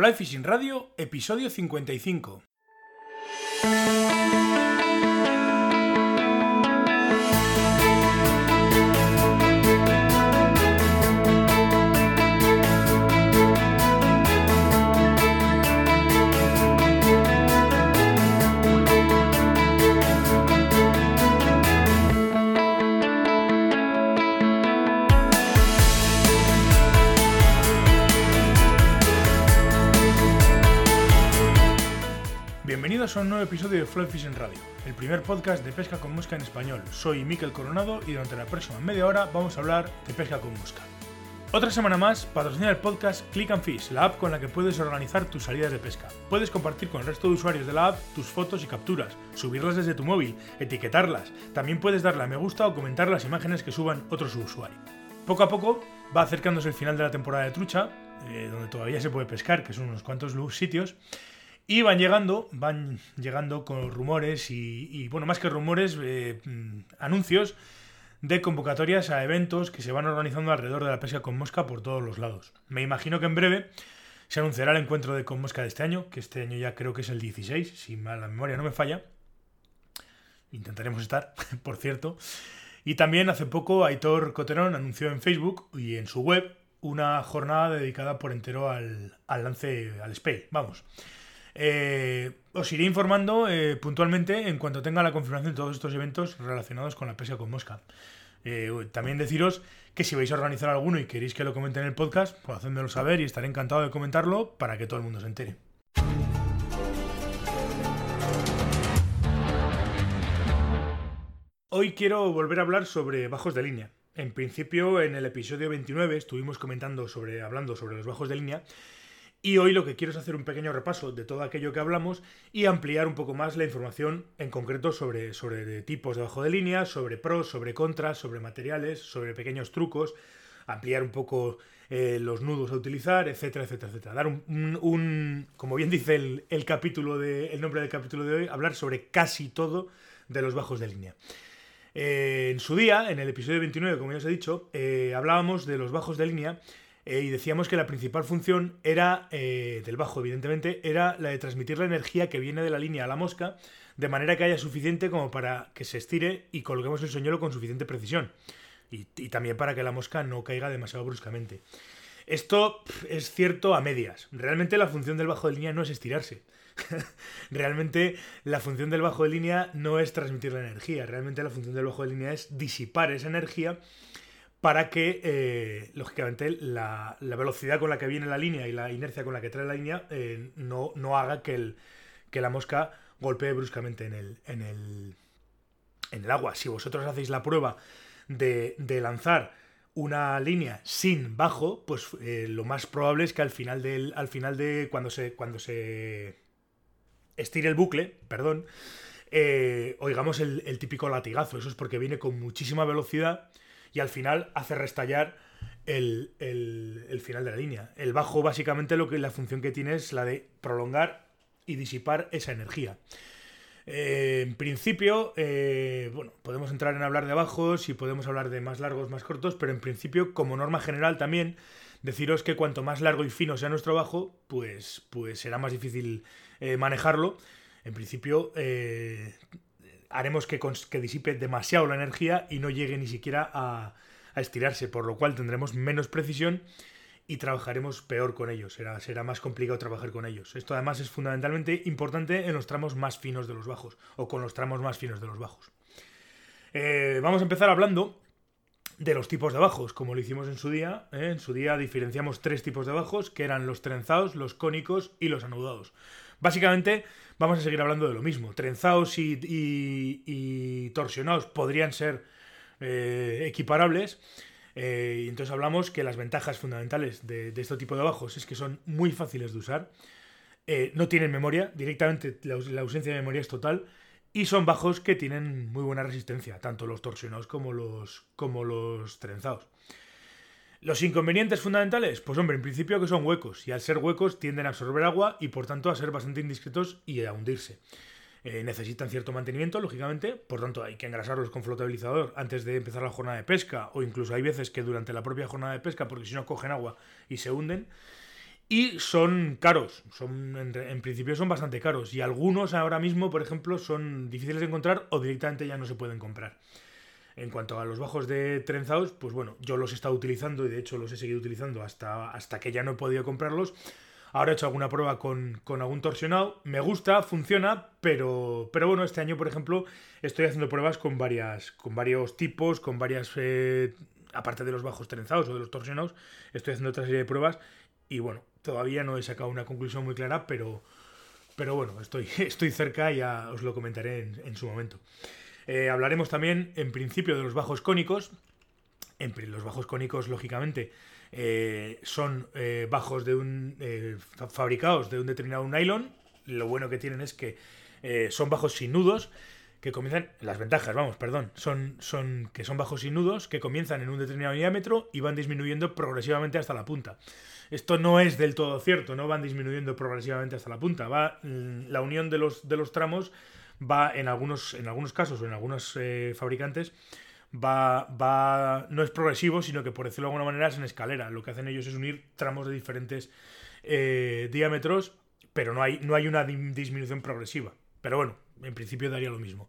Fly Fishing Radio, episodio 55. Bienvenidos a un nuevo episodio de Fly Fishing Radio, el primer podcast de pesca con mosca en español. Soy Miquel Coronado y durante la próxima media hora vamos a hablar de pesca con mosca. Otra semana más patrocina el podcast Click and Fish, la app con la que puedes organizar tus salidas de pesca. Puedes compartir con el resto de usuarios de la app tus fotos y capturas, subirlas desde tu móvil, etiquetarlas. También puedes darle a me gusta o comentar las imágenes que suban otros usuarios. Poco a poco va acercándose el final de la temporada de trucha, eh, donde todavía se puede pescar, que son unos cuantos sitios. Y van llegando, van llegando con rumores y, bueno, más que rumores, eh, mm, anuncios de convocatorias a eventos que se van organizando alrededor de la pesca con mosca por todos los lados. Me imagino que en breve se anunciará el encuentro de con mosca de este año, que este año ya creo que es el 16, si la memoria no me falla. Intentaremos estar, por cierto. Y también hace poco Aitor Coterón anunció en Facebook y en su web una jornada dedicada por entero al, al lance, al spay, vamos. Eh, os iré informando eh, puntualmente en cuanto tenga la confirmación de todos estos eventos relacionados con la pesca con mosca. Eh, también deciros que si vais a organizar alguno y queréis que lo comente en el podcast, pues hacedmelo saber y estaré encantado de comentarlo para que todo el mundo se entere. Hoy quiero volver a hablar sobre bajos de línea. En principio, en el episodio 29 estuvimos comentando sobre, hablando sobre los bajos de línea y hoy lo que quiero es hacer un pequeño repaso de todo aquello que hablamos y ampliar un poco más la información en concreto sobre, sobre tipos de bajo de línea, sobre pros, sobre contras, sobre materiales, sobre pequeños trucos, ampliar un poco eh, los nudos a utilizar, etcétera, etcétera, etcétera. Dar un, como bien dice el, capítulo de, el nombre del capítulo de hoy, hablar sobre casi todo de los bajos de línea. Eh, en su día, en el episodio 29, como ya os he dicho, eh, hablábamos de los bajos de línea eh, y decíamos que la principal función era, eh, del bajo evidentemente, era la de transmitir la energía que viene de la línea a la mosca, de manera que haya suficiente como para que se estire y colguemos el señuelo con suficiente precisión. Y, también para que la mosca no caiga demasiado bruscamente. Esto es cierto a medias. Realmente la función del bajo de línea no es estirarse. realmente la función del bajo de línea no es transmitir la energía. Realmente la función del bajo de línea es disipar esa energía para que, eh, lógicamente, la, velocidad con la que viene la línea y la inercia con la que trae la línea eh, no, no, haga que, el, que, la mosca golpee bruscamente en el, en el, en el agua. Si vosotros hacéis la prueba de, lanzar una línea sin bajo, pues eh, lo más probable es que al final del, al final de cuando se, cuando se estire el bucle, perdón, oigamos el, el típico latigazo. Eso es porque viene con muchísima velocidad y al final hace restallar el, final de la línea. El bajo básicamente lo que la función que tiene es la de prolongar y disipar esa energía. Eh, en principio, eh, bueno, podemos entrar en hablar de bajos y podemos hablar de más largos, más cortos, pero en principio, como norma general también, deciros que cuanto más largo y fino sea nuestro bajo, pues, pues será más difícil eh, manejarlo. En principio, haremos que, disipe demasiado la energía y no llegue ni siquiera a, estirarse, por lo cual tendremos menos precisión y trabajaremos peor con ellos, será, será más complicado trabajar con ellos. Esto además es fundamentalmente importante en los tramos más finos de los bajos, o con los tramos más finos de los bajos. Eh, vamos a empezar hablando de los tipos de bajos, como lo hicimos en su día. ¿eh? En su día diferenciamos tres tipos de bajos, que eran los trenzados, los cónicos y los anudados. Básicamente vamos a seguir hablando de lo mismo. Trenzados y, torsionados podrían ser eh, equiparables. Eh, y entonces hablamos que las ventajas fundamentales de, este tipo de bajos es que son muy fáciles de usar. Eh, no tienen memoria, directamente la, ausencia de memoria es total. Y son bajos que tienen muy buena resistencia, tanto los torsionados como los, como los trenzados. Los inconvenientes fundamentales, pues hombre, en principio que son huecos, y al ser huecos tienden a absorber agua y por tanto a ser bastante indiscretos y a hundirse. Eh, necesitan cierto mantenimiento, lógicamente, por tanto hay que engrasarlos con flotabilizador antes de empezar la jornada de pesca, o incluso hay veces que durante la propia jornada de pesca, porque si no cogen agua y se hunden. y son caros, son en, principio son bastante caros y algunos ahora mismo, por ejemplo, son difíciles de encontrar o directamente ya no se pueden comprar. En cuanto a los bajos de trenzados, pues bueno, yo los he estado utilizando y de hecho los he seguido utilizando hasta, hasta que ya no he podido comprarlos. Ahora he hecho alguna prueba con, algún torsionado. Me gusta, funciona, pero, pero bueno, este año, por ejemplo, estoy haciendo pruebas con, varias, con varios tipos, con varias... Eh, aparte de los bajos trenzados o de los torsionados, estoy haciendo otra serie de pruebas y bueno, Todavía no he sacado una conclusión muy clara, pero, pero bueno, estoy, estoy cerca y ya os lo comentaré en, su momento. Eh, hablaremos también, en principio, de los bajos cónicos. Los bajos cónicos, lógicamente, eh, son eh, bajos de un fabricados de un determinado nylon. Lo bueno que tienen es que son bajos sin nudos que comienzan, las ventajas, vamos, perdón, son, son que son bajos sin nudos, que comienzan en un determinado diámetro y van disminuyendo progresivamente hasta la punta. Esto no es del todo cierto, no van disminuyendo progresivamente hasta la punta. Va, mm, la unión de los, de los tramos va en algunos, en algunos casos o en algunos eh, fabricantes va, va, no es progresivo, sino que por decirlo de alguna manera es en escalera. Lo que hacen ellos es unir tramos de diferentes eh, diámetros, pero no hay, no hay una disminución progresiva. Pero bueno, en principio daría lo mismo.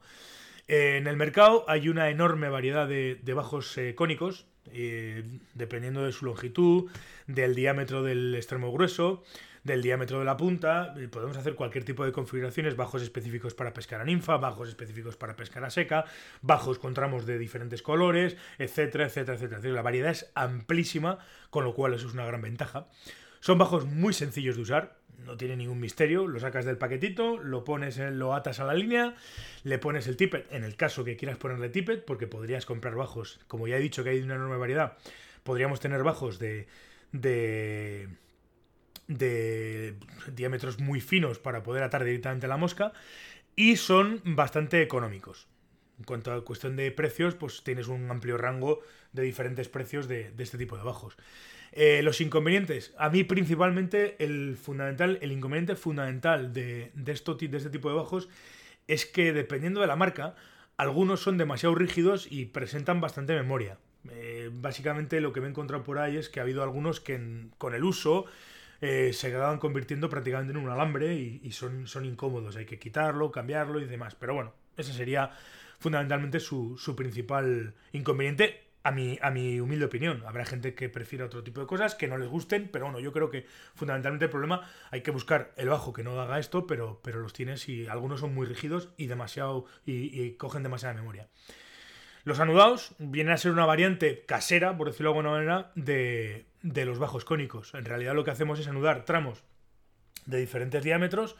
Eh, en el mercado hay una enorme variedad de, bajos eh, cónicos, dependiendo de su longitud, del diámetro del extremo grueso, del diámetro de la punta. Podemos hacer cualquier tipo de configuraciones, bajos específicos para pescar a ninfa, bajos específicos para pescar a seca, bajos con tramos de diferentes colores, etcétera, etcétera, etcétera. La variedad es amplísima, con lo cual eso es una gran ventaja. Son bajos muy sencillos de usar, no tiene ningún misterio, lo sacas del paquetito, lo pones, lo atas a la línea, le pones el tippet, en el caso que quieras ponerle tippet, porque podrías comprar bajos, como ya he dicho que hay una enorme variedad, podríamos tener bajos de, de, de diámetros muy finos para poder atar directamente a la mosca, y son bastante económicos. En cuanto a cuestión de precios, pues tienes un amplio rango de diferentes precios de, este tipo de bajos. Eh, los inconvenientes. A mí principalmente el fundamental, el inconveniente fundamental de, de, esto, de este tipo de bajos es que dependiendo de la marca, algunos son demasiado rígidos y presentan bastante memoria. Eh, básicamente lo que me he encontrado por ahí es que ha habido algunos que con el uso eh, se acaban convirtiendo prácticamente en un alambre y, son, son, incómodos. Hay que quitarlo, cambiarlo y demás. Pero bueno, ese sería fundamentalmente su, su principal inconveniente a mi, a mi humilde opinión. Habrá gente que prefiera otro tipo de cosas que no les gusten, pero bueno, yo creo que fundamentalmente el problema hay que buscar el bajo que no haga esto, pero, pero los tienes y algunos son muy rígidos y demasiado y, cogen demasiada memoria. Los anudados vienen a ser una variante casera, por decirlo de alguna manera, de, de los bajos cónicos. En realidad lo que hacemos es anudar tramos de diferentes diámetros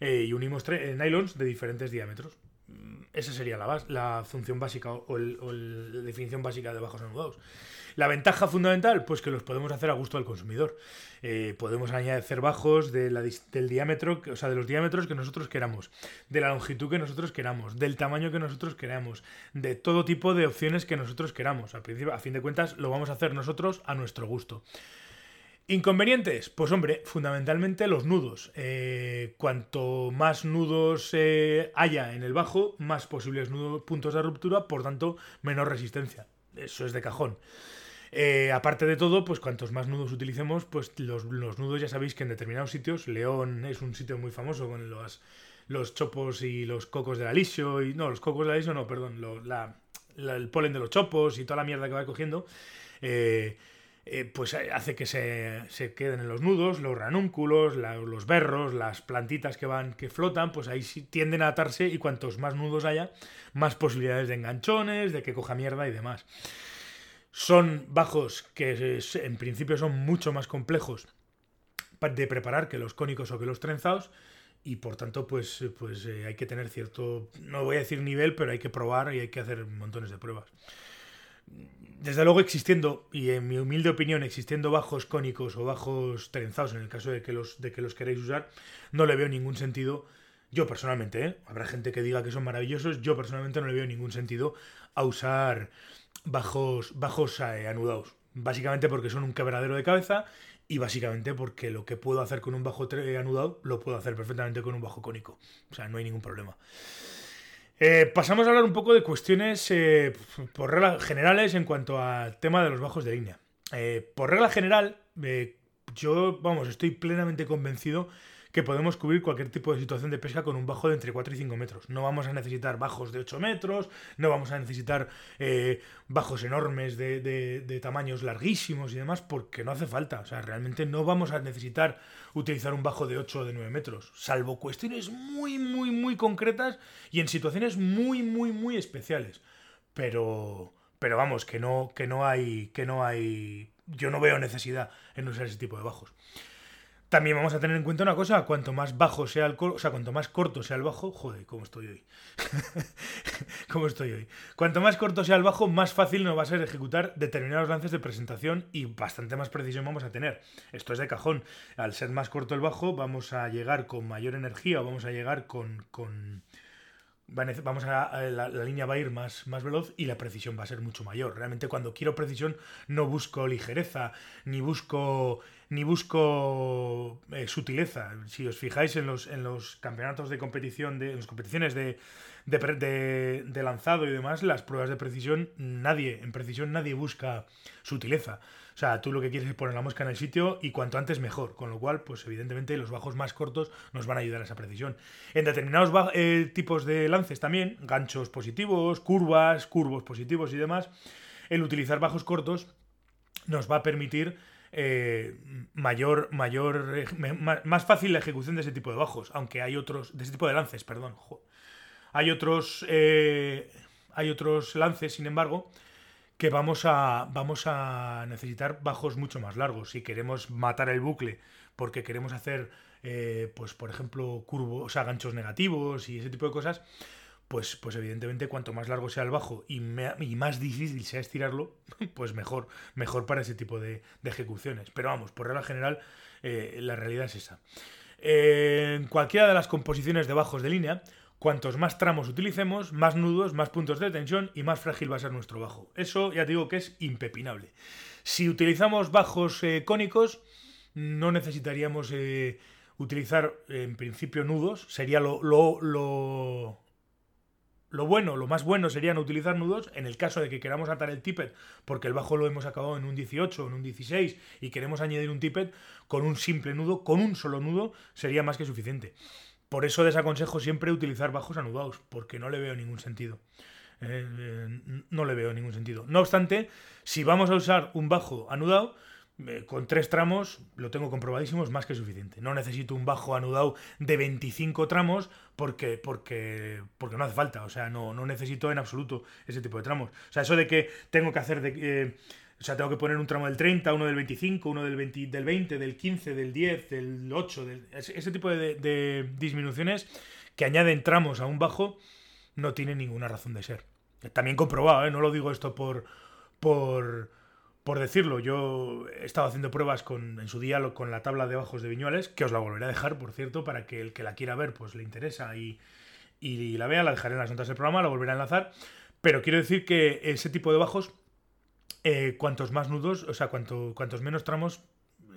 eh, y unimos eh, nylons de diferentes diámetros. Esa sería la, la función básica o, la definición básica de bajos anudados. La ventaja fundamental, pues que los podemos hacer a gusto del consumidor. Eh, podemos añadir bajos de del diámetro, o sea, de los diámetros que nosotros queramos, de la longitud que nosotros queramos, del tamaño que nosotros queramos, de todo tipo de opciones que nosotros queramos. A, principio, a fin de cuentas, lo vamos a hacer nosotros a nuestro gusto. Inconvenientes, pues hombre, fundamentalmente los nudos. Eh, cuanto más nudos eh, haya en el bajo, más posibles nudos, puntos de ruptura, por tanto, menor resistencia. Eso es de cajón. Eh, aparte de todo, pues cuantos más nudos utilicemos, pues los, nudos ya sabéis que en determinados sitios, León es un sitio muy famoso con los, los chopos y los cocos de alisio, y no, los cocos de alisio no, perdón, el polen de los chopos y toda la mierda que va cogiendo. Eh, pues eh, hace que se, queden en los nudos, los ranúnculos, los berros, las plantitas que van, que flotan, pues ahí tienden a atarse y cuantos más nudos haya, más posibilidades de enganchones, de que coja mierda y demás. Son bajos que en principio son mucho más complejos de preparar que los cónicos o que los trenzados y por tanto pues, pues eh, hay que tener cierto, no voy a decir nivel, pero hay que probar y hay que hacer montones de pruebas desde luego existiendo, y en mi humilde opinión, existiendo bajos cónicos o bajos trenzados, en el caso de que los, de que los queréis usar, no le veo ningún sentido. Yo personalmente, ¿eh? habrá gente que diga que son maravillosos, yo personalmente no le veo ningún sentido a usar bajos, bajos eh, anudados. Básicamente porque son un quebradero de cabeza y básicamente porque lo que puedo hacer con un bajo anudado lo puedo hacer perfectamente con un bajo cónico. O sea, no hay ningún problema. Eh, pasamos a hablar un poco de cuestiones eh, por reglas generales en cuanto al tema de los bajos de línea. Eh, por regla general, yo, vamos, estoy plenamente convencido que podemos cubrir cualquier tipo de situación de pesca con un bajo de entre 4 y 5 metros. No vamos a necesitar bajos de 8 metros, no vamos a necesitar eh, bajos enormes de, tamaños larguísimos y demás, porque no hace falta. O sea, realmente no vamos a necesitar utilizar un bajo de 8 o de 9 metros, salvo cuestiones muy, muy, muy concretas y en situaciones muy, muy, muy especiales. Pero, pero vamos, que no, que no hay, que no hay, yo no veo necesidad en usar ese tipo de bajos. También vamos a tener en cuenta una cosa, cuanto más bajo sea el o sea, cuanto más corto sea el bajo, joder, cómo estoy hoy. cómo estoy hoy. Cuanto más corto sea el bajo, más fácil nos va a ser ejecutar determinados lances de presentación y bastante más precisión vamos a tener. Esto es de cajón. Al ser más corto el bajo, vamos a llegar con mayor energía o vamos a llegar con, con vamos a, la, línea va a ir más, más veloz y la precisión va a ser mucho mayor. Realmente cuando quiero precisión no busco ligereza, ni busco ni busco eh, sutileza. Si os fijáis en los, en los campeonatos de competición, de, en las competiciones de, de, de, lanzado y demás, las pruebas de precisión, nadie, en precisión nadie busca sutileza. O sea, tú lo que quieres es poner la mosca en el sitio y cuanto antes mejor. Con lo cual, pues evidentemente los bajos más cortos nos van a ayudar a esa precisión. En determinados eh, tipos de lances también, ganchos positivos, curvas, curvos positivos y demás, el utilizar bajos cortos nos va a permitir eh, mayor, mayor, eh, más fácil la ejecución de ese tipo de bajos, aunque hay otros, de ese tipo de lances, perdón. Hay otros, hay otros lances, sin embargo, que vamos a, vamos a necesitar bajos mucho más largos. Si queremos matar el bucle porque queremos hacer, eh, pues por ejemplo, curvos, o sea, ganchos negativos y ese tipo de cosas, pues, pues evidentemente cuanto más largo sea el bajo y, más difícil sea estirarlo, pues mejor, mejor para ese tipo de, ejecuciones. Pero vamos, por regla general, eh, la realidad es esa. en cualquiera de las composiciones de bajos de línea, Cuantos más tramos utilicemos, más nudos, más puntos de tensión y más frágil va a ser nuestro bajo. Eso ya digo que es impepinable. Si utilizamos bajos eh, cónicos, no necesitaríamos eh, utilizar en principio nudos. Sería lo, lo, bueno, lo más bueno sería no utilizar nudos. En el caso de que queramos atar el tippet, porque el bajo lo hemos acabado en un 18 o en un 16 y queremos añadir un tippet, con un simple nudo, con un solo nudo, sería más que suficiente. Por eso desaconsejo siempre utilizar bajos anudados, porque no le veo ningún sentido. Eh, eh, no le veo ningún sentido. No obstante, si vamos a usar un bajo anudado, con tres tramos, lo tengo comprobadísimo, es más que suficiente. No necesito un bajo anudado de 25 tramos porque, porque, porque no hace falta. O sea, no, no necesito en absoluto ese tipo de tramos. O sea, eso de que tengo que hacer de, o sea, tengo que poner un tramo del 30, uno del 25, uno del 20, del, 20, del 15, del 10, del 8, ese, tipo de, disminuciones que añaden tramos a un bajo no tiene ninguna razón de ser. También comprobado, ¿eh? no lo digo esto por, por, por decirlo. Yo he estado haciendo pruebas con, en su día con la tabla de bajos de Viñuales, que os la volveré a dejar, por cierto, para que el que la quiera ver pues le interesa y, y la vea, la dejaré en las notas del programa, la volveré a enlazar. Pero quiero decir que ese tipo de bajos eh, cuantos más nudos, o sea, cuanto, cuantos menos tramos,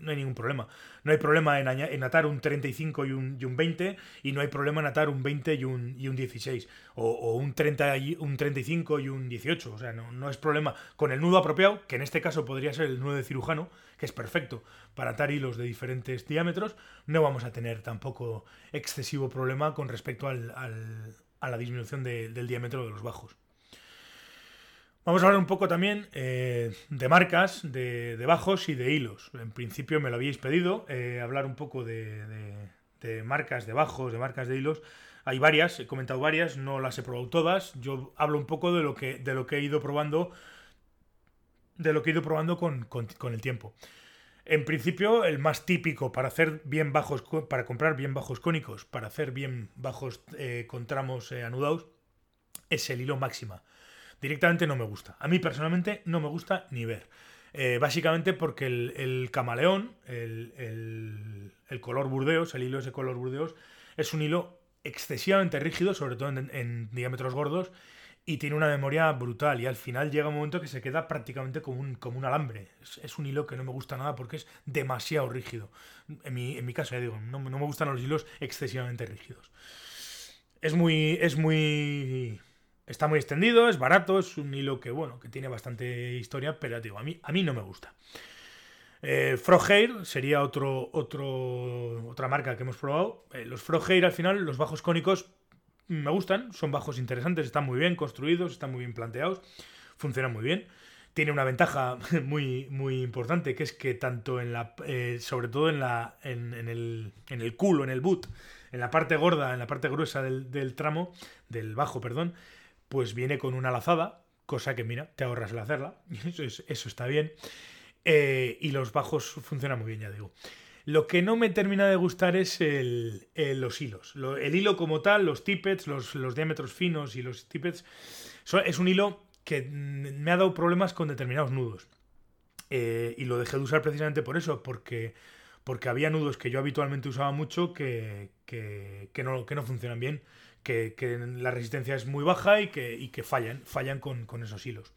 no hay ningún problema. No hay problema en, atar un 35 y un, y un, 20, y no hay problema en atar un 20 y un, y un 16, o, un, 30 y, un 35 y un 18. O sea, no, no, es problema. Con el nudo apropiado, que en este caso podría ser el nudo de cirujano, que es perfecto para atar hilos de diferentes diámetros, no vamos a tener tampoco excesivo problema con respecto al, a la disminución del diámetro de los bajos. Vamos a hablar un poco también eh, de marcas, de, bajos y de hilos. En principio me lo habíais pedido, eh, hablar un poco de, marcas de bajos, de marcas de hilos. Hay varias, he comentado varias, no las he probado todas. Yo hablo un poco de lo que, he ido probando, de lo que he ido probando con, el tiempo. En principio, el más típico para hacer bien bajos, para comprar bien bajos cónicos, para hacer bien bajos eh, con tramos anudados, es el hilo máxima directamente no me gusta. A mí personalmente no me gusta ni ver. Eh, básicamente porque el, camaleón, el, color burdeos, el hilo ese color burdeos, es un hilo excesivamente rígido, sobre todo en, diámetros gordos, y tiene una memoria brutal. Y al final llega un momento que se queda prácticamente como un, como un alambre. Es, un hilo que no me gusta nada porque es demasiado rígido. En mi, en mi caso, ya digo, no, no me gustan los hilos excesivamente rígidos. Es muy, es muy Está muy extendido, es barato, es un hilo que, bueno, que tiene bastante historia, pero digo, a mí, a mí no me gusta. Eh, sería otro, otro, otra marca que hemos probado. Eh, los Froghair al final, los bajos cónicos me gustan, son bajos interesantes, están muy bien construidos, están muy bien planteados, funcionan muy bien. Tiene una ventaja muy, muy importante, que es que tanto en la, eh, sobre todo en, la, en, el, en el culo, en el boot, en la parte gorda, en la parte gruesa del, tramo, del bajo, perdón, pues viene con una lazada, cosa que mira, te ahorras el hacerla, eso, está bien. Eh, y los bajos funcionan muy bien, ya digo. Lo que no me termina de gustar es el, los hilos. el hilo como tal, los tippets, los, diámetros finos y los tippets, es un hilo que me ha dado problemas con determinados nudos. Eh, y lo dejé de usar precisamente por eso, porque, porque había nudos que yo habitualmente usaba mucho que, no, que no funcionan bien, que, la resistencia es muy baja y que, fallan, fallan con, esos hilos.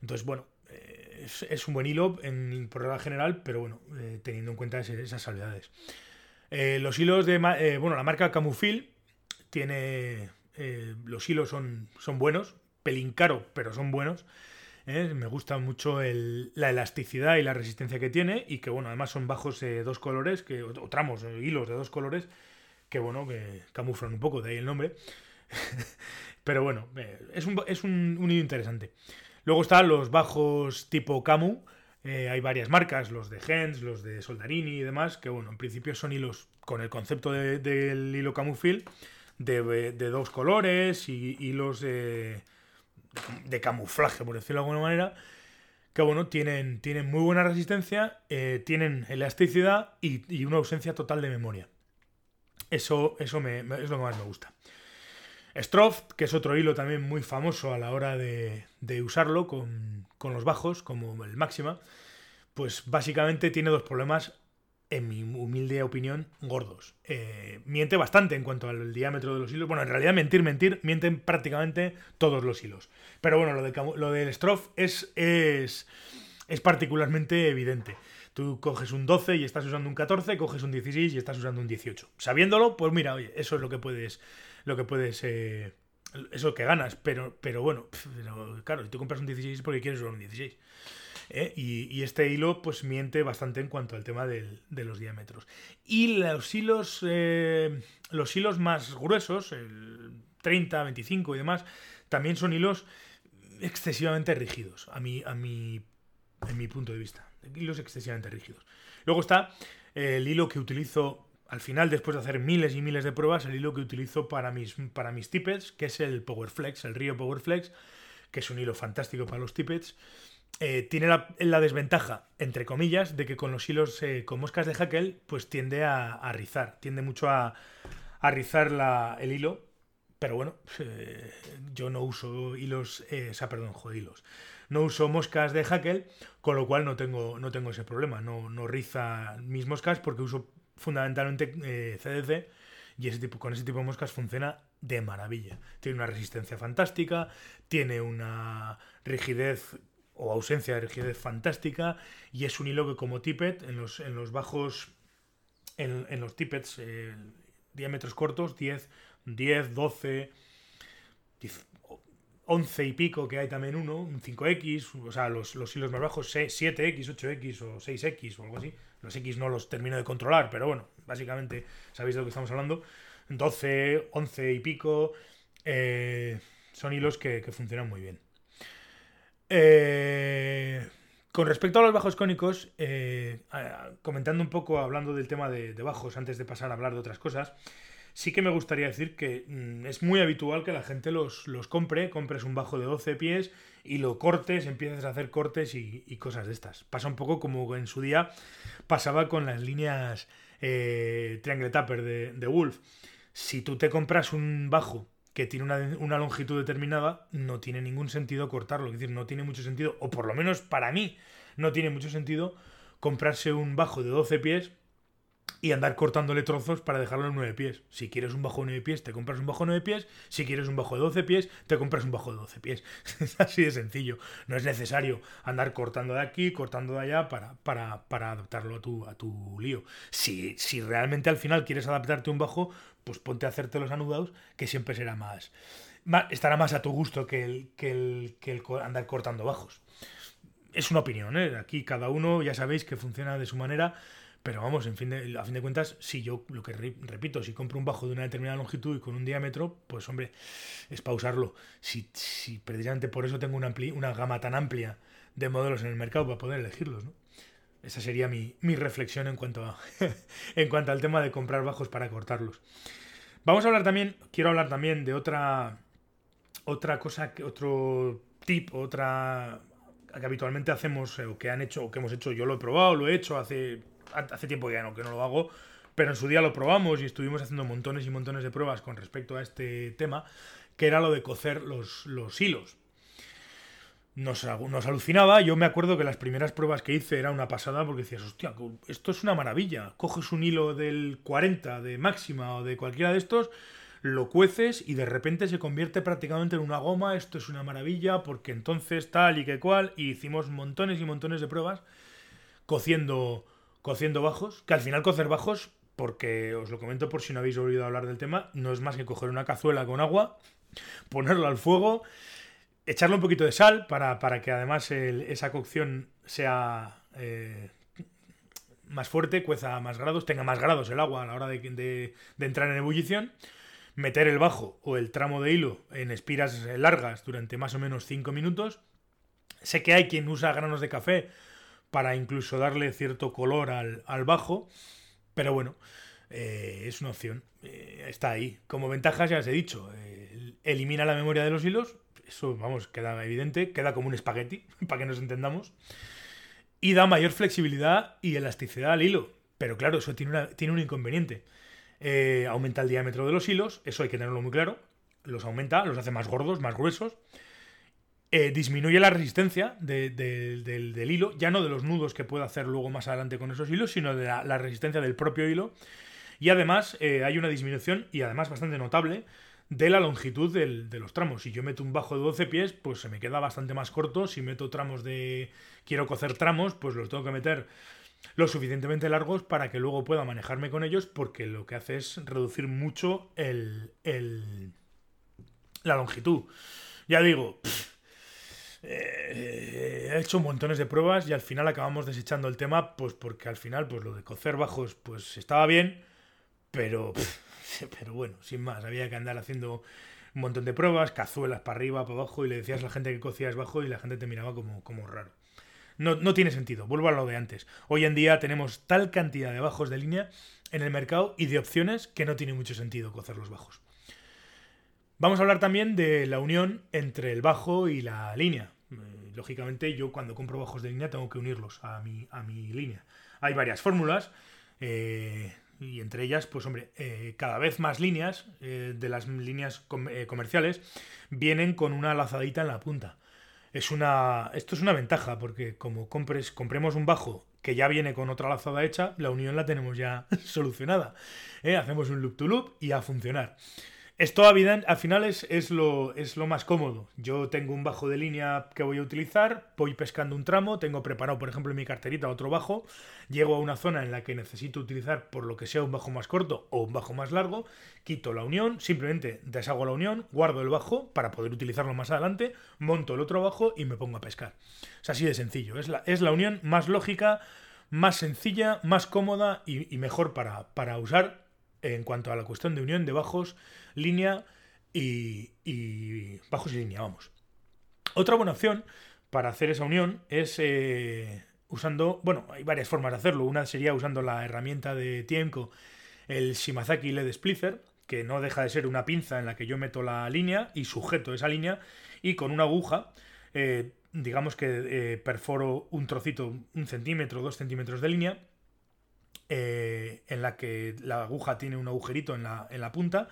Entonces, bueno, eh, es, un buen hilo en, por regla general, pero bueno, eh, teniendo en cuenta esas salvedades. Eh, los hilos de. bueno, la marca Camufil tiene. los hilos son, buenos, pelín caro, pero son buenos. Me gusta mucho la elasticidad y la resistencia que tiene y que, bueno, además son bajos dos colores, que, o, tramos, hilos de dos colores, que, bueno, que camuflan un poco, de ahí el nombre. pero bueno, es un, es un hilo interesante. Luego están los bajos tipo Camu. Eh, hay varias marcas, los de Hens, los de Soldarini y demás, que bueno, en principio son hilos con el concepto del hilo Camufil, de, de, dos colores y hilos de, de, camuflaje, por decirlo de alguna manera, que bueno, tienen, tienen muy buena resistencia, eh, tienen elasticidad y, una ausencia total de memoria. Eso, eso es lo que más me gusta. Stroft, que es otro hilo también muy famoso a la hora de, usarlo con, los bajos, como el máxima, pues básicamente tiene dos problemas, en mi humilde opinión, gordos. Eh, miente bastante en cuanto al diámetro de los hilos. Bueno, en realidad mentir, mentir, mienten prácticamente todos los hilos. Pero bueno, lo, de, lo del Stroft es, es, es particularmente evidente. Tú coges un 12 y estás usando un 14, coges un 16 y estás usando un 18. Sabiéndolo, pues mira, oye, eso es lo que puedes lo que puedes... Eh, eso que ganas, pero, pero bueno, claro, si tú compras un 16 porque quieres un 16. ¿eh? Y, este hilo pues miente bastante en cuanto al tema de los diámetros. Y los hilos, eh, los hilos más gruesos, el 30, 25 y demás, también son hilos excesivamente rígidos, a mi, a mi, en mi punto de vista. Hilos excesivamente rígidos. Luego está el hilo que utilizo al final, después de hacer miles y miles de pruebas, el hilo que utilizo para mis, para mis tippets, que es el Powerflex, el Río Powerflex, que es un hilo fantástico para los tippets, eh, tiene la, desventaja, entre comillas, de que con los hilos eh, con moscas de Hackel, pues tiende a, rizar, tiende mucho a, rizar el hilo, pero bueno, eh, yo no uso hilos, o sea, perdón, hilos. No uso moscas de Hackel, con lo cual no tengo, no tengo ese problema. No, no riza mis moscas porque uso fundamentalmente CDC eh, y ese tipo, con ese tipo de moscas funciona de maravilla. Tiene una resistencia fantástica, tiene una rigidez o ausencia de rigidez fantástica y es un hilo que como tippet en los, en los bajos, en, los tippets eh, diámetros cortos, 10, 10, 12, 11 y pico que hay también uno, un 5X, o sea, los, los hilos más bajos, 7X, 8X o 6X o algo así, los X no los termino de controlar, pero bueno, básicamente sabéis de lo que estamos hablando. 12, 11 y pico. Eh, son hilos que, funcionan muy bien. Eh, con respecto a los bajos cónicos, eh, comentando un poco, hablando del tema de, bajos antes de pasar a hablar de otras cosas, sí que me gustaría decir que mm, es muy habitual que la gente los, los, compre, compres un bajo de 12 pies y lo cortes, empieces a hacer cortes y, cosas de estas. Pasa un poco como en su día pasaba con las líneas eh, Triangle Tapper de, Wolf. Si tú te compras un bajo que tiene una, longitud determinada, no tiene ningún sentido cortarlo. Es decir, no tiene mucho sentido, o por lo menos para mí, no tiene mucho sentido comprarse un bajo de 12 pies y andar cortándole trozos para dejarlo en 9 pies. Si quieres un bajo de 9 pies, te compras un bajo de 9 pies. Si quieres un bajo de 12 pies, te compras un bajo de 12 pies. es así de sencillo. No es necesario andar cortando de aquí, cortando de allá para, para, para adaptarlo a tu, a tu lío. Si, si realmente al final quieres adaptarte a un bajo, pues ponte a hacerte los anudados, que siempre será más, estará más a tu gusto que el, que el, que el andar cortando bajos. es una opinión, ¿eh? Aquí cada uno ya sabéis que funciona de su manera, pero vamos, en fin a fin de cuentas, si yo lo que repito, si compro un bajo de una determinada longitud y con un diámetro, pues hombre, es pausarlo. Si, si precisamente por eso tengo una, una gama tan amplia de modelos en el mercado para poder elegirlos, ¿no? Esa sería mi, mi reflexión en cuanto, en cuanto al tema de comprar bajos para cortarlos. Vamos a hablar también, quiero hablar también de otra, otra cosa, otro tip, otra que habitualmente hacemos, eh, o que han hecho, o que hemos hecho, yo lo he probado, lo he hecho hace, hace tiempo ya no, que no lo hago, pero en su día lo probamos y estuvimos haciendo montones y montones de pruebas con respecto a este tema, que era lo de cocer los, los hilos. Nos, nos, alucinaba. Yo me acuerdo que las primeras pruebas que hice era una pasada porque decías, hostia, esto es una maravilla. Coges un hilo del 40 de máxima o de cualquiera de estos lo cueces y de repente se convierte prácticamente en una goma, esto es una maravilla, porque entonces tal y que cual, y hicimos montones y montones de pruebas cociendo, cociendo bajos, que al final cocer bajos, porque os lo comento por si no habéis oído hablar del tema, no es más que coger una cazuela con agua, ponerla al fuego, echarle un poquito de sal para, que además esa cocción sea... Eh, más fuerte, cueza más grados, tenga más grados el agua a la hora de, de entrar en ebullición meter el bajo o el tramo de hilo en espiras largas durante más o menos 5 minutos. Sé que hay quien usa granos de café para incluso darle cierto color al, bajo, pero bueno, eh, es una opción. Eh, está ahí. Como ventajas ya os he dicho, elimina la memoria de los hilos, eso vamos, queda evidente, queda como un espagueti, para que nos entendamos, y da mayor flexibilidad y elasticidad al hilo. Pero claro, eso tiene, tiene un inconveniente eh, aumenta el diámetro de los hilos, eso hay que tenerlo muy claro, los aumenta, los hace más gordos, más gruesos, eh, disminuye la resistencia del, hilo, ya no de los nudos que puede hacer luego más adelante con esos hilos, sino de la, resistencia del propio hilo, y además eh, hay una disminución, y además bastante notable, de la longitud de los tramos. Si yo meto un bajo de 12 pies, pues se me queda bastante más corto. Si meto tramos de... quiero cocer tramos, pues los tengo que meter lo suficientemente largos para que luego pueda manejarme con ellos porque lo que hace es reducir mucho el, la longitud. Ya digo, eh, he hecho montones de pruebas y al final acabamos desechando el tema pues porque al final pues lo de cocer bajos pues estaba bien, pero, pero bueno, sin más, había que andar haciendo un montón de pruebas, cazuelas para arriba, para abajo y le decías a la gente que cocías bajo y la gente te miraba como, como raro. No, tiene sentido, vuelvo a lo de antes. Hoy en día tenemos tal cantidad de bajos de línea en el mercado y de opciones que no tiene mucho sentido cocer los bajos. Vamos a hablar también de la unión entre el bajo y la línea. Eh, lógicamente yo cuando compro bajos de línea tengo que unirlos a mi, a mi línea. Hay varias fórmulas eh, y entre ellas, pues hombre, eh, cada vez más líneas de las líneas comerciales vienen con una lazadita en la punta es una, esto es una ventaja porque como compres, compremos un bajo que ya viene con otra lazada hecha, la unión la tenemos ya solucionada. Hacemos un loop to loop y a funcionar. Esto al final es, lo, es lo más cómodo. Yo tengo un bajo de línea que voy a utilizar, voy pescando un tramo, tengo preparado, por ejemplo, en mi carterita otro bajo, llego a una zona en la que necesito utilizar por lo que sea un bajo más corto o un bajo más largo, quito la unión, simplemente deshago la unión, guardo el bajo para poder utilizarlo más adelante, monto el otro bajo y me pongo a pescar. Es así de sencillo. Es la, es la unión más lógica, más sencilla, más cómoda y, mejor para, para usar en cuanto a la cuestión de unión de bajos, línea y, bajos y línea, vamos. Otra buena opción para hacer esa unión es eh, usando, bueno, hay varias formas de hacerlo. Una sería usando la herramienta de Tiemco, el Shimazaki LED Splicer, que no deja de ser una pinza en la que yo meto la línea y sujeto esa línea y con una aguja, eh, digamos que eh, perforo un trocito, un centímetro, dos centímetros de línea eh, en la que la aguja tiene un agujerito en la, en la, punta,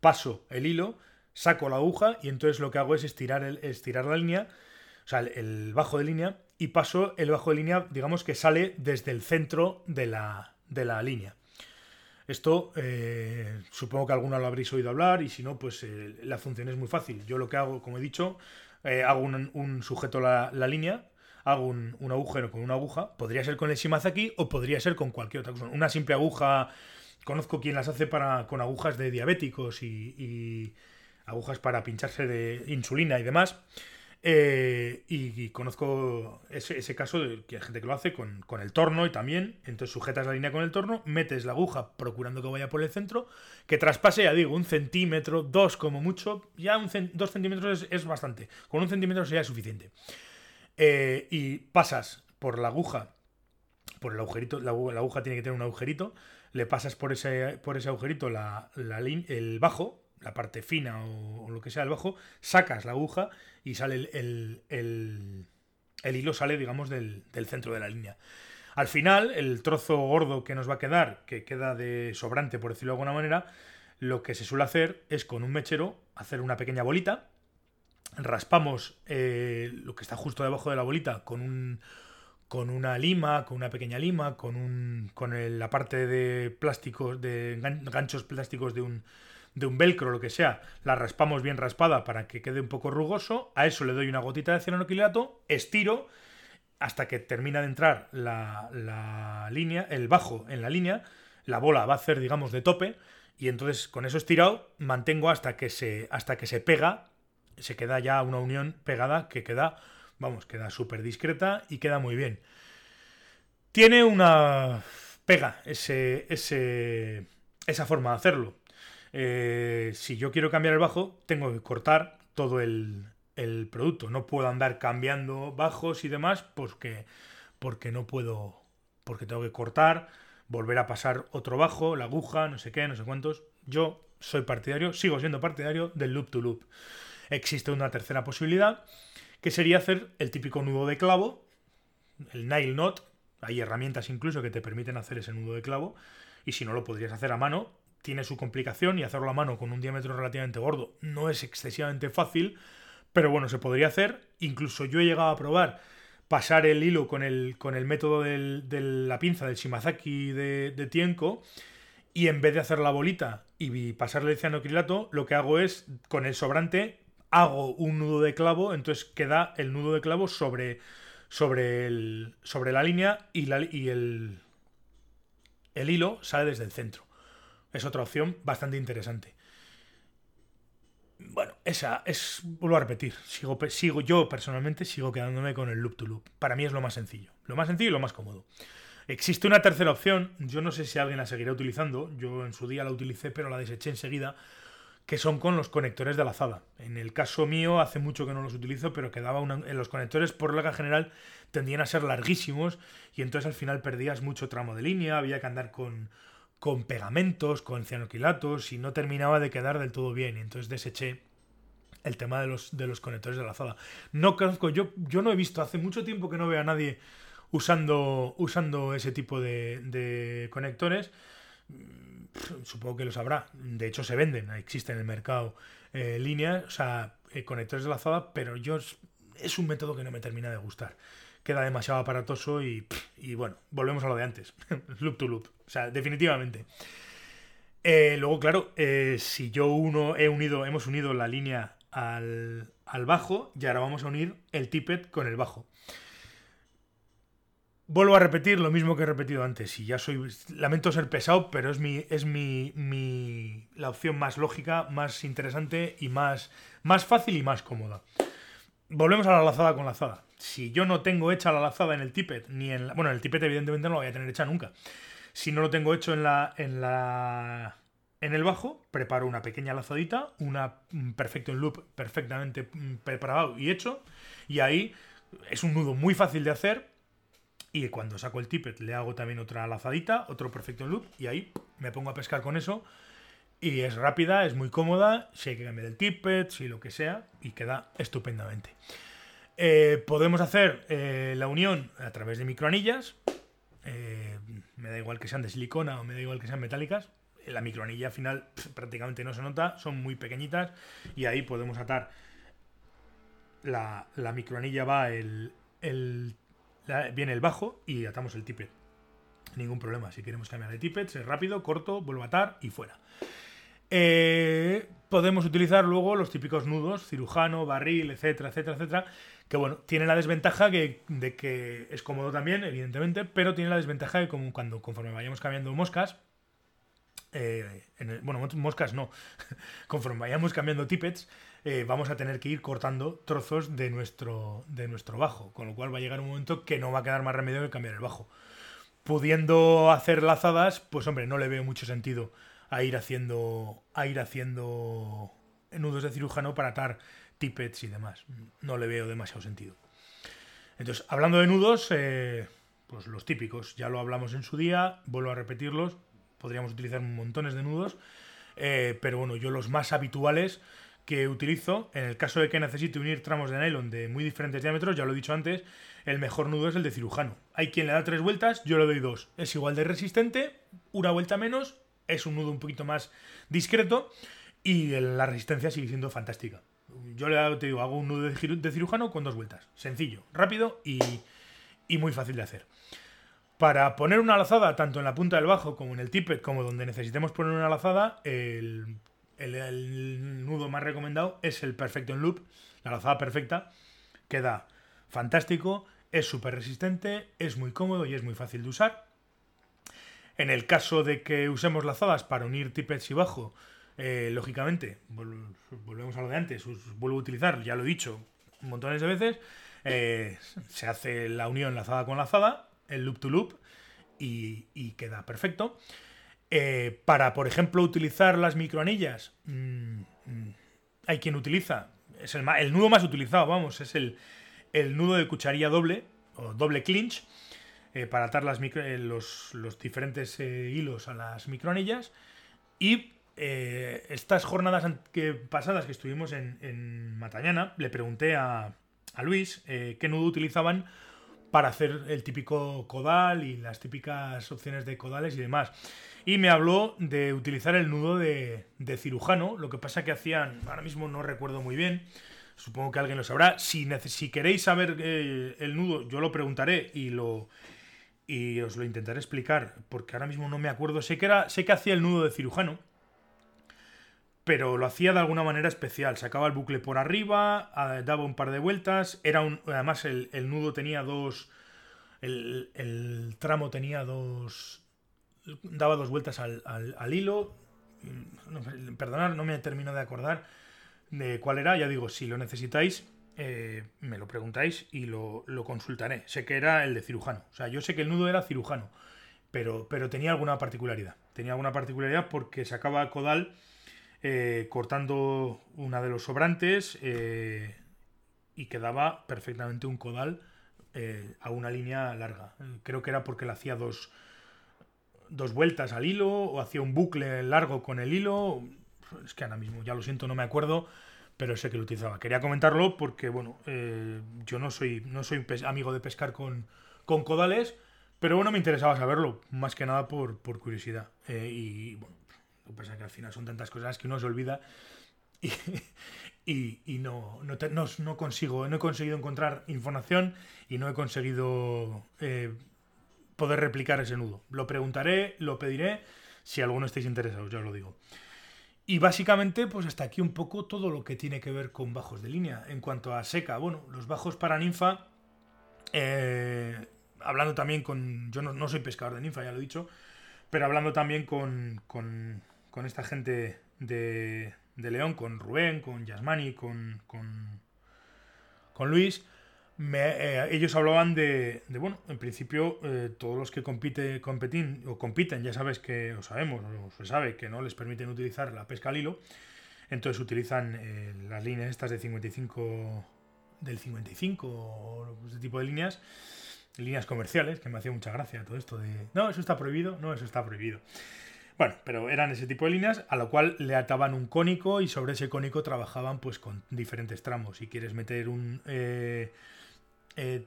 paso el hilo, saco la aguja y entonces lo que hago es estirar, el, estirar la línea, o sea, el, bajo de línea, y paso el bajo de línea, digamos que sale desde el centro de la, de la línea. Esto eh, supongo que alguno lo habréis oído hablar y si no, pues eh, la función es muy fácil. Yo lo que hago, como he dicho, hago un, sujeto la, la línea, hago un, agujero con una aguja, podría ser con el Shimazaki o podría ser con cualquier otra cosa. Una simple aguja, conozco quien las hace para, con agujas de diabéticos y, agujas para pincharse de insulina y demás. Eh, y, conozco ese, caso de que hay gente que lo hace con, el torno y también. Entonces sujetas la línea con el torno, metes la aguja procurando que vaya por el centro, que traspase, ya digo, un centímetro, dos como mucho. Ya un dos centímetros es, bastante. Con un centímetro sería suficiente. Eh, y pasas por la aguja, por el agujerito, la, aguja tiene que tener un agujerito, le pasas por ese, por ese agujerito la, la el bajo, la parte fina o, lo que sea del bajo, sacas la aguja y sale el, el, hilo, sale, digamos, del, centro de la línea. Al final, el trozo gordo que nos va a quedar, que queda de sobrante, por decirlo de alguna manera, lo que se suele hacer es con un mechero hacer una pequeña bolita, raspamos eh, lo que está justo debajo de la bolita con un con una lima, con una pequeña lima, con un con la parte de plásticos de ganchos plásticos de un de un velcro lo que sea, la raspamos bien raspada para que quede un poco rugoso, a eso le doy una gotita de cianoquilato, estiro hasta que termina de entrar la, línea, el bajo en la línea, la bola va a hacer, digamos, de tope, y entonces con eso estirado mantengo hasta que se, hasta que se pega, se queda ya una unión pegada que queda, vamos, queda súper discreta y queda muy bien. Tiene una pega ese, ese, esa forma de hacerlo. Eh, si yo quiero cambiar el bajo, tengo que cortar todo el, producto. No puedo andar cambiando bajos y demás porque, porque no puedo, porque tengo que cortar, volver a pasar otro bajo, la aguja, no sé qué, no sé cuántos. Yo soy partidario, sigo siendo partidario del loop to loop. Existe una tercera posibilidad que sería hacer el típico nudo de clavo, el nail knot. Hay herramientas incluso que te permiten hacer ese nudo de clavo y si no lo podrías hacer a mano tiene su complicación y hacerlo a mano con un diámetro relativamente gordo no es excesivamente fácil, pero bueno, se podría hacer. Incluso yo he llegado a probar pasar el hilo con el, con el método de la pinza del Shimazaki de, de Tienko y en vez de hacer la bolita y pasarle el cianocrilato, lo que hago es con el sobrante hago un nudo de clavo, entonces queda el nudo de clavo sobre, sobre, el, sobre la línea y, la, y el, el hilo sale desde el centro. Es otra opción bastante interesante. Bueno, esa es, vuelvo a repetir, sigo, sigo, yo personalmente sigo quedándome con el loop to loop. Para mí es lo más sencillo. Lo más sencillo y lo más cómodo. Existe una tercera opción, yo no sé si alguien la seguirá utilizando, yo en su día la utilicé pero la deseché enseguida, que son con los conectores de lazada. En el caso mío hace mucho que no los utilizo, pero quedaba una, en los conectores por regla general tendían a ser larguísimos y entonces al final perdías mucho tramo de línea, había que andar con, con pegamentos, con cianoquilatos y no terminaba de quedar del todo bien. Y entonces deseché el tema de los, de los conectores de lazada. No conozco, yo, yo no he visto, hace mucho tiempo que no veo a nadie usando, usando ese tipo de, conectores. Mm, supongo que los habrá. De hecho, se venden, existen en el mercado eh, líneas, o sea, eh, conectores de lazada, pero yo es un método que no me termina de gustar queda demasiado aparatoso y, bueno, volvemos a lo de antes, loop to loop, o sea, definitivamente. Eh, luego, claro, eh, si yo uno he unido, hemos unido la línea al, bajo y ahora vamos a unir el tippet con el bajo. Vuelvo a repetir lo mismo que he repetido antes. Y ya soy. Lamento ser pesado, pero es mi. es mi, mi. la opción más lógica, más interesante y más. más fácil y más cómoda. Volvemos a la lazada con lazada si yo no tengo hecha la lazada en el tippet, ni en la, bueno, en el tippet evidentemente no lo voy a tener hecha nunca. Si no lo tengo hecho en la en la en el bajo, preparo una pequeña lazadita, una perfecto en loop perfectamente preparado y hecho, y ahí es un nudo muy fácil de hacer. Y cuando saco el tippet le hago también otra lazadita, otro perfecto loop, y ahí me pongo a pescar con eso. Y es rápida, es muy cómoda, si hay que cambiar el tippet, si lo que sea, y queda estupendamente. Eh, podemos hacer eh, la unión a través de microanillas. Eh, me da igual que sean de silicona o me da igual que sean metálicas. La microanilla al final prácticamente no se nota, son muy pequeñitas y ahí podemos atar. La, microanilla va el, viene el bajo y atamos el tippet. Ningún problema. Si queremos cambiar de tippet, es rápido, corto, vuelvo a atar y fuera. podemos utilizar luego los típicos nudos, cirujano, barril, etcétera, etcétera, etcétera, que bueno, tiene la desventaja de que es cómodo también, evidentemente, pero tiene la desventaja de como cuando conforme vayamos cambiando moscas, eh, bueno, moscas no, conforme vayamos cambiando tippets, eh, vamos a tener que ir cortando trozos de nuestro, de nuestro bajo, con lo cual va a llegar un momento que no va a quedar más remedio que cambiar el bajo. Pudiendo hacer lazadas, pues hombre, no le veo mucho sentido a ir haciendo, a ir haciendo nudos de cirujano para atar tippets y demás. No le veo demasiado sentido. Entonces, hablando de nudos, eh, pues los típicos, ya lo hablamos en su día, vuelvo a repetirlos, podríamos utilizar montones de nudos, eh, pero bueno, yo los más habituales que utilizo, en el caso de que necesite unir tramos de nylon de muy diferentes diámetros, ya lo he dicho antes, el mejor nudo es el de cirujano. Hay quien le da tres vueltas, yo le doy dos. Es igual de resistente, una vuelta menos, es un nudo un poquito más discreto y la resistencia sigue siendo fantástica. Yo le te digo, hago un nudo de cirujano con dos vueltas. Sencillo, rápido y, y muy fácil de hacer. Para poner una lazada, tanto en la punta del bajo como en el tippet, como donde necesitemos poner una lazada, el, nudo más recomendado es el Perfecto en Loop, la lazada perfecta. Queda fantástico, es súper resistente, es muy cómodo y es muy fácil de usar. En el caso de que usemos lazadas para unir tippets y bajo, eh, lógicamente, volvemos a lo de antes, vuelvo a utilizar, ya lo he dicho montones de veces, eh, se hace la unión lazada con lazada el loop to loop y, queda perfecto. Eh, para, por ejemplo, utilizar las microanillas, mm, mm, hay quien utiliza, es el, el, nudo más utilizado, vamos, es el, nudo de cucharilla doble o doble clinch eh, para atar las eh, los, diferentes hilos a las microanillas. Y estas jornadas que, pasadas que estuvimos en, en Matañana, le pregunté a, a Luis qué nudo utilizaban para hacer el típico codal y las típicas opciones de codales y demás. Y me habló de utilizar el nudo de, cirujano, lo que pasa que hacían, ahora mismo no recuerdo muy bien, supongo que alguien lo sabrá. Si, si queréis saber eh, el nudo, yo lo preguntaré y lo y os lo intentaré explicar, porque ahora mismo no me acuerdo. Sé que, era, sé que hacía el nudo de cirujano, pero lo hacía de alguna manera especial. Sacaba el bucle por arriba, daba un par de vueltas. Era un, además, el, nudo tenía dos. El, tramo tenía dos. Daba dos vueltas al, hilo. No, perdonad, no me termino de acordar de cuál era. Ya digo, si lo necesitáis, eh, me lo preguntáis y lo, consultaré. Sé que era el de cirujano. O sea, yo sé que el nudo era cirujano, pero, pero tenía alguna particularidad. Tenía alguna particularidad porque sacaba codal eh, cortando una de los sobrantes eh, y quedaba perfectamente un codal eh, a una línea larga. Creo que era porque le hacía dos, dos vueltas al hilo o hacía un bucle largo con el hilo. Es que ahora mismo, ya lo siento, no me acuerdo, pero sé que lo utilizaba. Quería comentarlo porque, bueno, yo no soy, no soy amigo de pescar con, con codales, pero bueno, me interesaba saberlo, más que nada por, por curiosidad. y bueno, lo que pasa es que al final son tantas cosas que uno se olvida y, no, no, consigo, no he conseguido encontrar información y no he conseguido eh, poder replicar ese nudo. Lo preguntaré, lo pediré, si alguno estáis interesados, ya os lo digo. Y básicamente, pues hasta aquí un poco todo lo que tiene que ver con bajos de línea. En cuanto a seca, bueno, los bajos para ninfa, eh, hablando también con. Yo no, soy pescador de ninfa, ya lo he dicho, pero hablando también con esta gente de, León, con Rubén, con Yasmani, con, con, con Luis, eh, ellos hablaban de, bueno, en principio eh, todos los que compite, competen, o compiten, ya sabes que, o sabemos, o se sabe que no les permiten utilizar la pesca al hilo, entonces utilizan eh, las líneas estas de 55, del 55 o este tipo de líneas, líneas comerciales, que me hacía mucha gracia todo esto de, no, eso está prohibido, no, eso está prohibido. Bueno, pero eran ese tipo de líneas a lo cual le ataban un cónico y sobre ese cónico trabajaban pues con diferentes tramos. Si quieres meter un... Eh, eh,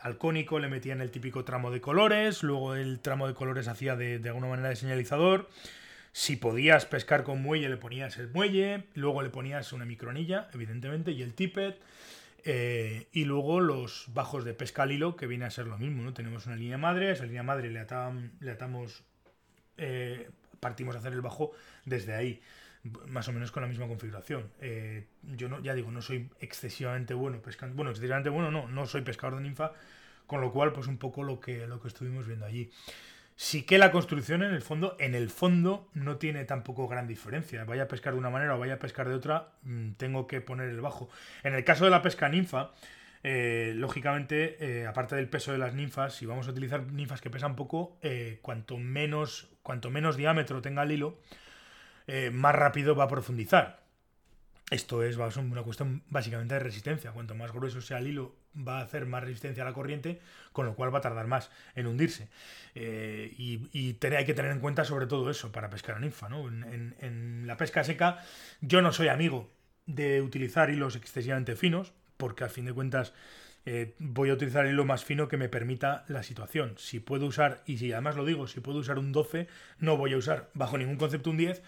al cónico le metían el típico tramo de colores, luego el tramo de colores hacía de, alguna manera de señalizador. Si podías pescar con muelle, le ponías el muelle, luego le ponías una microanilla, evidentemente, y el tippet. Eh, y luego los bajos de pesca al hilo, que viene a ser lo mismo, ¿no? Tenemos una línea madre, esa línea madre le, le atamos eh, partimos a hacer el bajo desde ahí, más o menos con la misma configuración. Eh, yo no, ya digo, no soy excesivamente bueno pescando, bueno, excesivamente bueno, no, no soy pescador de ninfa, con lo cual, pues un poco lo que, lo que estuvimos viendo allí. Sí que la construcción en el fondo, en el fondo no tiene tampoco gran diferencia. Vaya a pescar de una manera o vaya a pescar de otra, mm, tengo que poner el bajo. En el caso de la pesca ninfa, eh, lógicamente, eh, aparte del peso de las ninfas, si vamos a utilizar ninfas que pesan poco, eh, cuanto, menos, cuanto menos diámetro tenga el hilo, más rápido va a profundizar. Esto es una cuestión básicamente de resistencia. Cuanto más grueso sea el hilo, va a hacer más resistencia a la corriente, con lo cual va a tardar más en hundirse. y, hay que tener en cuenta sobre todo eso para pescar a ninfa. en la pesca seca, yo no soy amigo de utilizar hilos excesivamente finos porque al fin de cuentas eh, voy a utilizar el hilo más fino que me permita la situación. Si puedo usar, y si además lo digo, si puedo usar un 12, no voy a usar bajo ningún concepto un 10.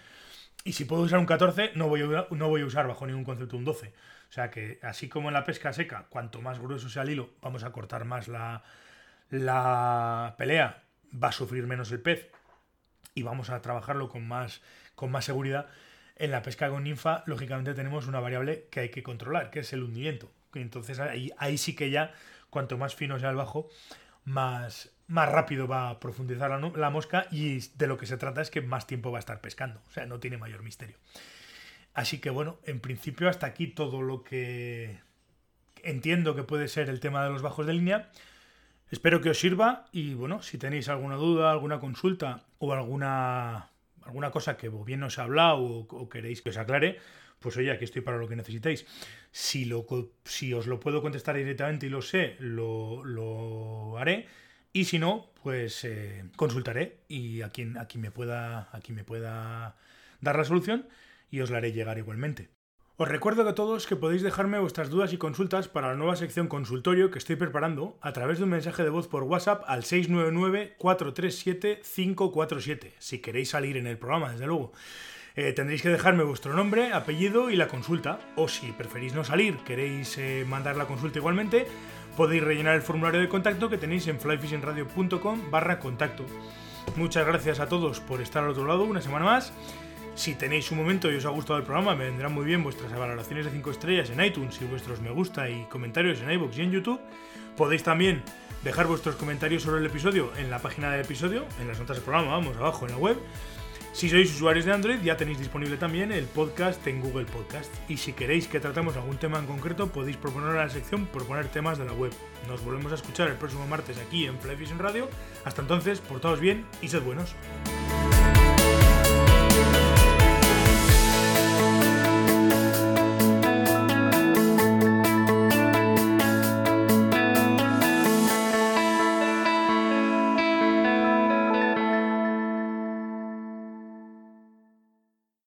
Y si puedo usar un 14, no voy a, no voy a usar bajo ningún concepto un 12. O sea que así como en la pesca seca, cuanto más grueso sea el hilo, vamos a cortar más la, la pelea, va a sufrir menos el pez y vamos a trabajarlo con más, con más seguridad. En la pesca con ninfa, lógicamente tenemos una variable que hay que controlar, que es el hundimiento. Entonces ahí, ahí sí que ya, cuanto más fino sea el bajo, más, más rápido va a profundizar la, mosca y de lo que se trata es que más tiempo va a estar pescando. O sea, no tiene mayor misterio. Así que bueno, en principio hasta aquí todo lo que entiendo que puede ser el tema de los bajos de línea. Espero que os sirva y bueno, si tenéis alguna duda, alguna consulta o alguna, alguna cosa que bien os ha hablado o queréis que os aclare, pues oye, aquí estoy para lo que necesitéis. Si, lo, si os lo puedo contestar directamente y lo sé, lo, haré. Y si no, pues eh, consultaré y a quien, me pueda, me pueda dar la solución y os la haré llegar igualmente. Os recuerdo a todos que podéis dejarme vuestras dudas y consultas para la nueva sección consultorio que estoy preparando a través de un mensaje de voz por WhatsApp al 699-437-547, si queréis salir en el programa, desde luego. Eh, tendréis que dejarme vuestro nombre, apellido y la consulta. O si preferís no salir, queréis eh, mandar la consulta igualmente, podéis rellenar el formulario de contacto que tenéis en flyfishingradio.com barra contacto. Muchas gracias a todos por estar al otro lado una semana más. Si tenéis un momento y os ha gustado el programa, me vendrán muy bien vuestras valoraciones de 5 estrellas en iTunes y vuestros me gusta y comentarios en iVoox y en YouTube. Podéis también dejar vuestros comentarios sobre el episodio en la página del episodio, en las notas del programa, vamos, abajo en la web. Si sois usuarios de Android, ya tenéis disponible también el podcast en Google Podcast. Y si queréis que tratemos algún tema en concreto, podéis proponer a la sección proponer temas de la web. Nos volvemos a escuchar el próximo martes aquí en Fly Radio. Hasta entonces, portaos bien y sed buenos.